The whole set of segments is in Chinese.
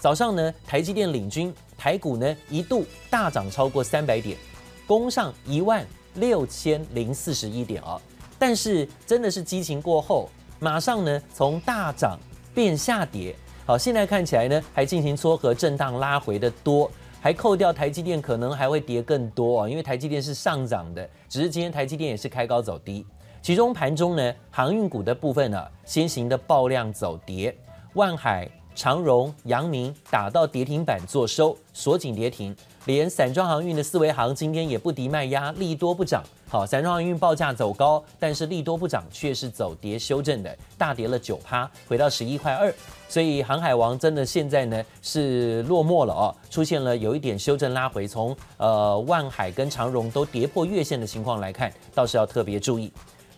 早上呢，台积电领军，台股呢一度大涨超过三百点，攻上一万六千零四十一点啊。但是真的是激情过后，马上呢从大涨变下跌。好，现在看起来呢还进行撮合震荡拉回的多，还扣掉台积电可能还会跌更多啊，因为台积电是上涨的，只是今天台积电也是开高走低。其中盘中呢，航运股的部分呢、啊，先行的爆量走跌，万海、长荣、阳明打到跌停板做收，锁紧跌停。连散装航运的四维航今天也不敌卖压，利多不涨。好，散装航运报价走高，但是利多不涨，却是走跌修正的，大跌了九趴，回到十一块二。所以航海王真的现在呢是落寞了哦，出现了有一点修正拉回。从呃万海跟长荣都跌破月线的情况来看，倒是要特别注意。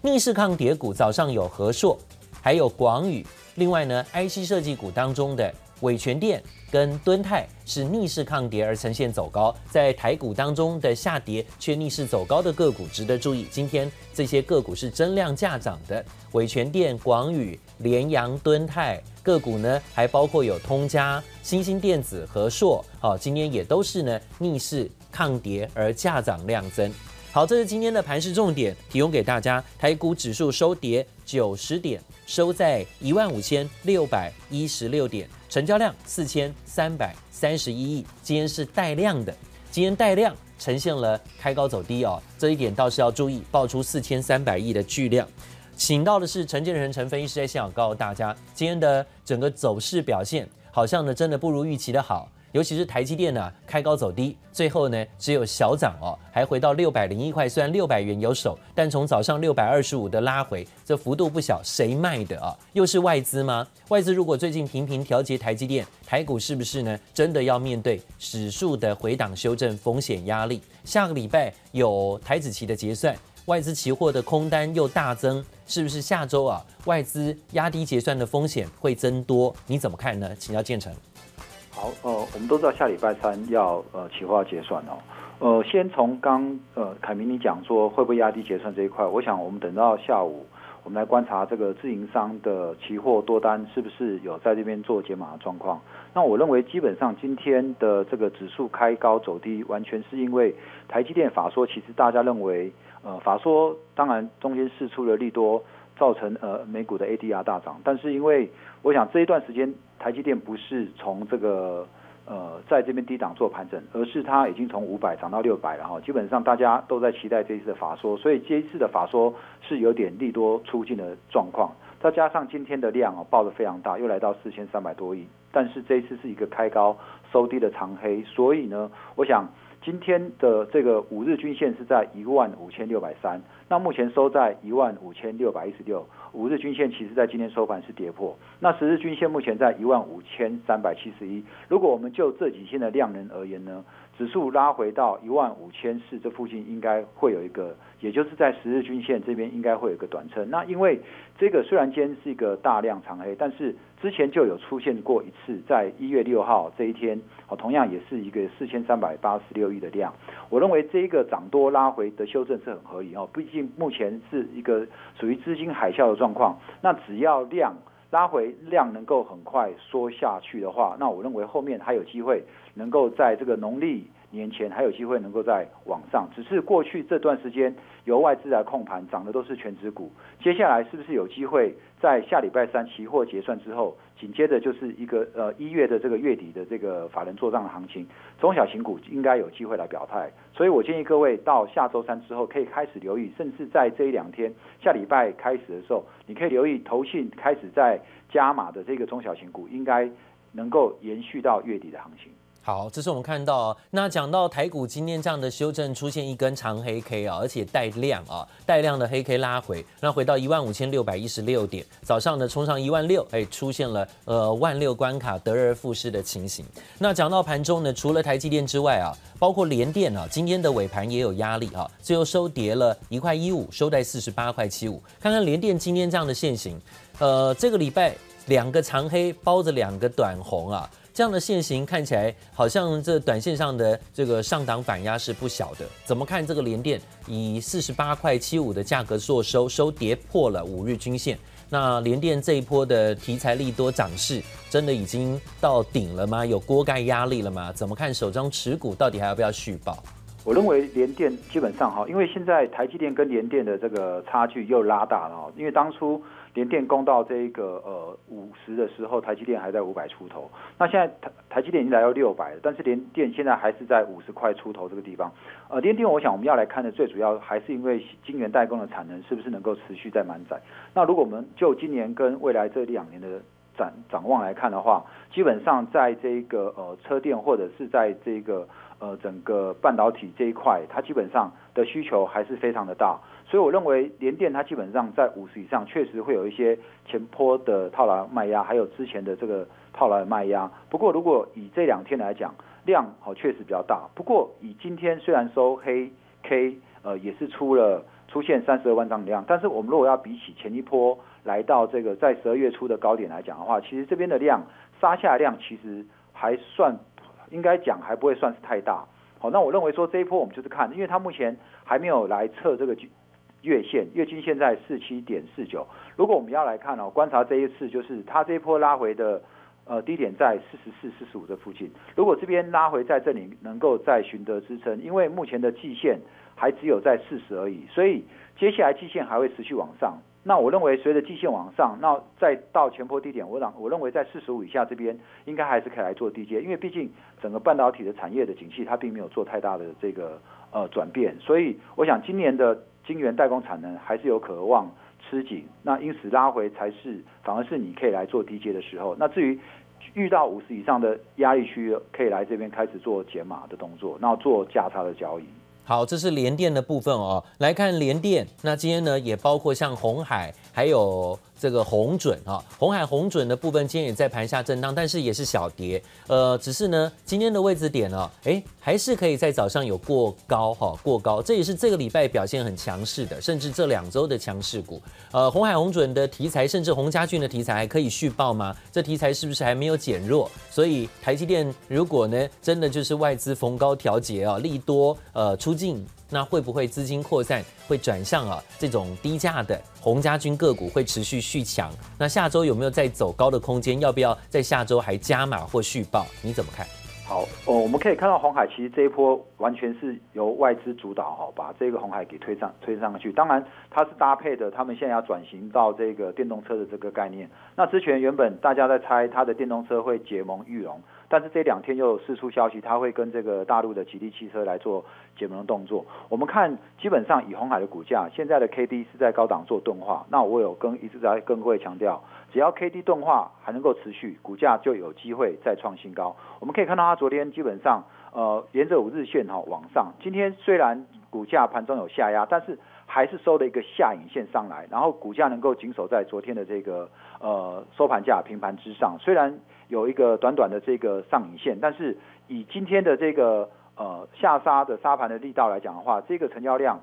逆势抗跌股早上有和硕，还有广宇，另外呢，IC 设计股当中的伟诠电跟敦泰是逆势抗跌而呈现走高，在台股当中的下跌却逆势走高的个股值得注意。今天这些个股是增量价涨的，伟诠电、广宇、联阳、敦泰个股呢，还包括有通家、新兴电子、和硕，好，今天也都是呢逆势抗跌而价涨量增。好，这是今天的盘势重点，提供给大家。台股指数收跌九十点，收在一万五千六百一十六点，成交量四千三百三十一亿。今天是带量的，今天带量呈现了开高走低哦，这一点倒是要注意，爆出四千三百亿的巨量。请到的是陈建仁陈分析师在现场告诉大家，今天的整个走势表现好像呢真的不如预期的好。尤其是台积电呢、开高走低，最后呢只有小涨哦，还回到六百零一块。虽然六百元有手，但从早上六百二十五的拉回，这幅度不小。谁卖的啊？又是外资吗？外资如果最近频频调节台积电，台股是不是呢？真的要面对指数的回档修正风险压力？下个礼拜有台子期的结算，外资期货的空单又大增，是不是下周啊外资压低结算的风险会增多？你怎么看呢？请教建成。好，呃，我们都知道下礼拜三要呃期货结算哦，呃，先从刚呃凯明你讲说会不会压低结算这一块，我想我们等到下午，我们来观察这个自营商的期货多单是不是有在这边做解码的状况。那我认为基本上今天的这个指数开高走低，完全是因为台积电法说，其实大家认为呃法说当然中间释出了利多。造成呃美股的 ADR 大涨，但是因为我想这一段时间台积电不是从这个呃在这边低档做盘整，而是它已经从五百涨到六百了哈，基本上大家都在期待这一次的法说，所以这一次的法说是有点利多出尽的状况，再加上今天的量啊爆的非常大，又来到四千三百多亿，但是这一次是一个开高收低的长黑，所以呢，我想。今天的这个五日均线是在一万五千六百三，那目前收在一万五千六百一十六，五日均线其实在今天收盘是跌破，那十日均线目前在一万五千三百七十一，如果我们就这几天的量能而言呢，指数拉回到一万五千四这附近，应该会有一个，也就是在十日均线这边应该会有一个短撑，那因为这个虽然今天是一个大量长黑，但是。之前就有出现过一次，在一月六号这一天，哦，同样也是一个四千三百八十六亿的量。我认为这一个涨多拉回的修正是很合理哦，毕竟目前是一个属于资金海啸的状况。那只要量拉回，量能够很快缩下去的话，那我认为后面还有机会能够在这个农历年前还有机会能够在往上，只是过去这段时间由外资来控盘，涨的都是权值股。接下来是不是有机会在下礼拜三期货结算之后，紧接着就是一个呃一月的这个月底的这个法人做账的行情，中小型股应该有机会来表态。所以我建议各位到下周三之后可以开始留意，甚至在这一两天下礼拜开始的时候，你可以留意投信开始在加码的这个中小型股，应该能够延续到月底的行情。好，这是我们看到。那讲到台股今天这样的修正，出现一根长黑 K 啊，而且带量啊，带量的黑 K 拉回，那回到一万五千六百一十六点，早上呢冲上一万六，哎，出现了呃万六关卡得而复失的情形。那讲到盘中呢，除了台积电之外啊，包括联电啊，今天的尾盘也有压力啊，最后收跌了一块一五，收在四十八块七五。看看联电今天这样的线型，呃，这个礼拜两个长黑包着两个短红啊。这样的线型看起来好像这短线上的这个上档反压是不小的。怎么看这个联电以四十八块七五的价格做收，收跌破了五日均线，那联电这一波的题材利多涨势，真的已经到顶了吗？有锅盖压力了吗？怎么看手中持股到底还要不要续抱？我认为联电基本上哈，因为现在台积电跟联电的这个差距又拉大了，因为当初。联电攻到这个呃五十的时候，台积电还在五百出头。那现在台台积电已经来到六百了，但是联电现在还是在五十块出头这个地方。呃，联电我想我们要来看的最主要还是因为晶圆代工的产能是不是能够持续在满载。那如果我们就今年跟未来这两年的展展望来看的话，基本上在这个呃车电或者是在这个呃整个半导体这一块，它基本上的需求还是非常的大。所以我认为联电它基本上在五十以上，确实会有一些前波的套牢卖压，还有之前的这个套牢的卖压。不过如果以这两天来讲，量好确实比较大。不过以今天虽然收黑 K，呃也是出了出现三十二万张的量，但是我们如果要比起前一波来到这个在十二月初的高点来讲的话，其实这边的量杀下量其实还算应该讲还不会算是太大。好，那我认为说这一波我们就是看，因为它目前还没有来测这个。月线月均线在四七点四九，如果我们要来看哦，观察这一次就是它这一波拉回的呃低点在四十四、四十五这附近，如果这边拉回在这里能够再寻得支撑，因为目前的季线还只有在四十而已，所以接下来季线还会持续往上。那我认为随着季线往上，那再到前波低点，我认我认为在四十五以下这边应该还是可以来做低阶，因为毕竟整个半导体的产业的景气它并没有做太大的这个呃转变，所以我想今年的。晶圆代工产能还是有渴望吃紧，那因此拉回才是反而是你可以来做低阶的时候。那至于遇到五十以上的压力区，可以来这边开始做减码的动作，然后做价差的交易。好，这是联电的部分哦。来看联电，那今天呢也包括像红海，还有。这个红准啊，红海红准的部分今天也在盘下震荡，但是也是小跌，呃，只是呢今天的位置点呢，哎，还是可以在早上有过高哈，过高，这也是这个礼拜表现很强势的，甚至这两周的强势股。呃，红海红准的题材，甚至鸿家俊的题材还可以续抱吗？这题材是不是还没有减弱？所以台积电如果呢真的就是外资逢高调节啊，利多呃出尽。那会不会资金扩散，会转向啊这种低价的红家军个股会持续续强？那下周有没有再走高的空间？要不要在下周还加码或续报？你怎么看？好，哦，我们可以看到红海其实这一波完全是由外资主导哈，把这个红海给推上推上去。当然它是搭配的，他们现在要转型到这个电动车的这个概念。那之前原本大家在猜它的电动车会结盟玉龙。但是这两天又有释出消息，他会跟这个大陆的吉利汽车来做结盟动作。我们看，基本上以红海的股价，现在的 K D 是在高档做钝化。那我有跟一直在跟各位强调，只要 K D 钝化还能够持续，股价就有机会再创新高。我们可以看到，它昨天基本上呃沿着五日线哈往上。今天虽然股价盘中有下压，但是还是收了一个下影线上来，然后股价能够紧守在昨天的这个呃收盘价平盘之上。虽然有一个短短的这个上影线，但是以今天的这个呃下杀的杀盘的力道来讲的话，这个成交量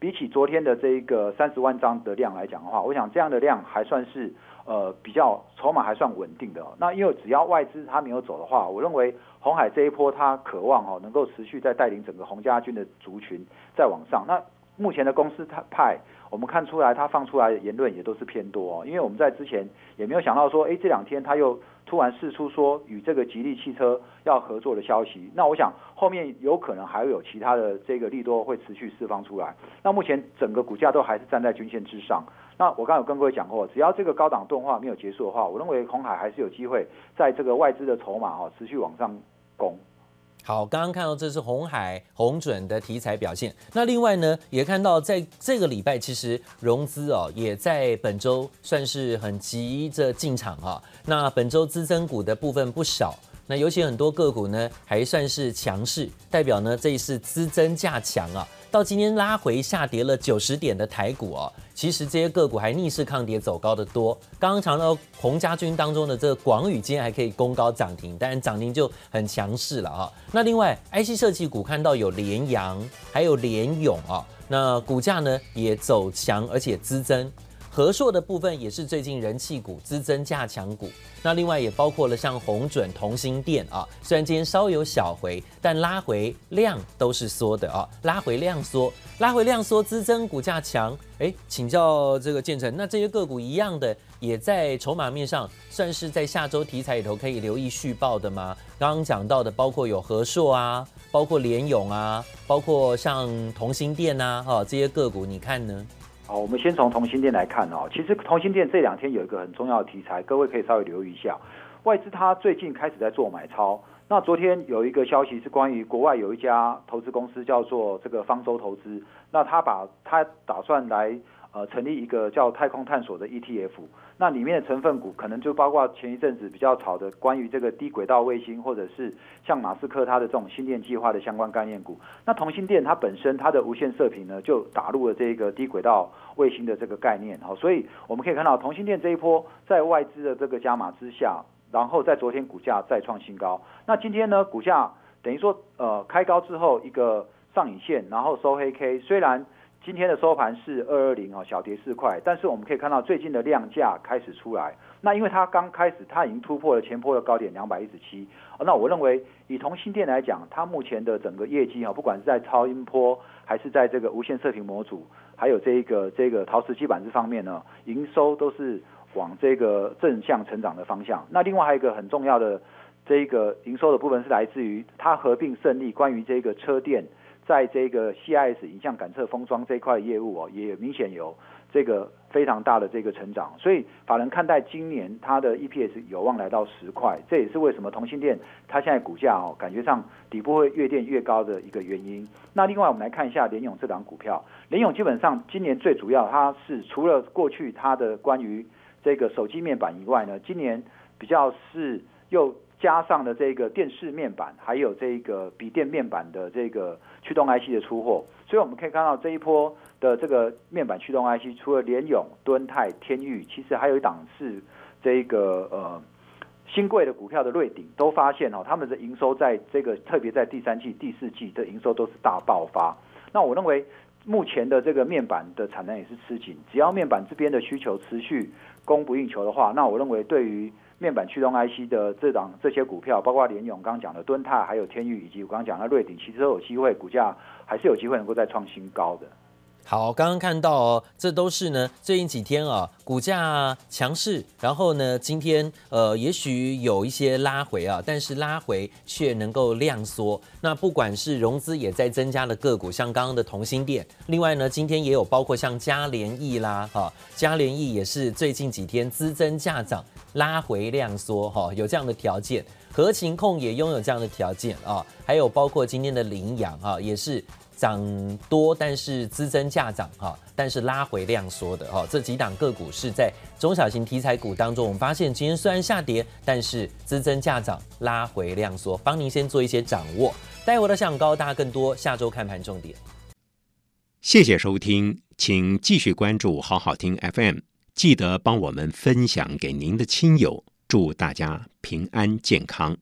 比起昨天的这个三十万张的量来讲的话，我想这样的量还算是呃比较筹码还算稳定的。那因为只要外资它没有走的话，我认为红海这一波它渴望哦能够持续在带领整个鸿家军的族群再往上。那目前的公司派，我们看出来它放出来的言论也都是偏多哦，因为我们在之前也没有想到说，哎这两天它又。突然释出说与这个吉利汽车要合作的消息，那我想后面有可能还会有其他的这个利多会持续释放出来。那目前整个股价都还是站在均线之上。那我刚刚有跟各位讲过，只要这个高档动画没有结束的话，我认为红海还是有机会在这个外资的筹码哈持续往上攻。好，刚刚看到这是红海红准的题材表现。那另外呢，也看到在这个礼拜，其实融资哦也在本周算是很急着进场哈。那本周资增股的部分不少，那尤其很多个股呢还算是强势，代表呢这一次资增价强啊。到今天拉回下跌了九十点的台股哦，其实这些个股还逆势抗跌走高的多。刚刚讲到洪家军当中的这个广宇，今天还可以攻高涨停，当然涨停就很强势了哈。那另外 IC 设计股看到有联阳，还有联咏啊，那股价呢也走强，而且资增。和硕的部分也是最近人气股、资增价强股。那另外也包括了像红准、同心电啊，虽然今天稍有小回，但拉回量都是缩的啊，拉回量缩，拉回量缩，资增股价强。哎，请教这个建成，那这些个股一样的，也在筹码面上算是在下周题材里头可以留意续报的吗？刚刚讲到的包括有和硕啊，包括联咏啊，包括像同心电呐，哈，这些个股你看呢？好，我们先从同心店来看哦。其实同心店这两天有一个很重要的题材，各位可以稍微留意一下。外资它最近开始在做买超。那昨天有一个消息是关于国外有一家投资公司叫做这个方舟投资，那他把他打算来。呃，成立一个叫太空探索的 ETF，那里面的成分股可能就包括前一阵子比较炒的关于这个低轨道卫星，或者是像马斯克他的这种星链计划的相关概念股。那同心电它本身它的无线射频呢，就打入了这个低轨道卫星的这个概念。好，所以我们可以看到同欣电这一波在外资的这个加码之下，然后在昨天股价再创新高。那今天呢，股价等于说呃开高之后一个上影线，然后收黑 K，虽然。今天的收盘是二二零哦，小跌四块，但是我们可以看到最近的量价开始出来。那因为它刚开始，它已经突破了前波的高点两百一十七。那我认为以同欣电来讲，它目前的整个业绩啊，不管是在超音波，还是在这个无线射频模组，还有这一个这个陶瓷基板这方面呢，营收都是往这个正向成长的方向。那另外还有一个很重要的这一个营收的部分是来自于它合并胜利，关于这个车店。在这个 CIS 影像感测封装这一块业务哦，也明显有这个非常大的这个成长，所以法人看待今年它的 EPS 有望来到十块，这也是为什么同欣电它现在股价哦，感觉上底部会越垫越高的一个原因。那另外我们来看一下联咏这档股票，联咏基本上今年最主要它是除了过去它的关于这个手机面板以外呢，今年比较是又。加上了这个电视面板，还有这个笔电面板的这个驱动 IC 的出货，所以我们可以看到这一波的这个面板驱动 IC，除了联咏、敦泰、天钰，其实还有一档是这个呃新贵的股票的瑞鼎，都发现哦，他们的营收在这个特别在第三季、第四季的营收都是大爆发。那我认为目前的这个面板的产能也是吃紧，只要面板这边的需求持续供不应求的话，那我认为对于面板驱动 IC 的这档这些股票，包括联咏刚刚讲的敦泰，还有天钰，以及我刚刚讲的瑞鼎，其实都有机会，股价还是有机会能够再创新高的。好，刚刚看到哦，这都是呢最近几天啊股价强势，然后呢今天呃也许有一些拉回啊，但是拉回却能够量缩。那不管是融资也在增加的个股，像刚刚的同心店，另外呢今天也有包括像嘉联益啦，哈，嘉联益也是最近几天资增价涨。拉回量缩哈，有这样的条件，合情控也拥有这样的条件啊，还有包括今天的凌阳啊，也是涨多，但是资增价涨哈，但是拉回量缩的哈，这几档个股是在中小型题材股当中，我们发现今天虽然下跌，但是资增价涨，拉回量缩，帮您先做一些掌握，待会的想高大更多，下周看盘重点。谢谢收听，请继续关注好好听 FM。记得帮我们分享给您的亲友，祝大家平安健康。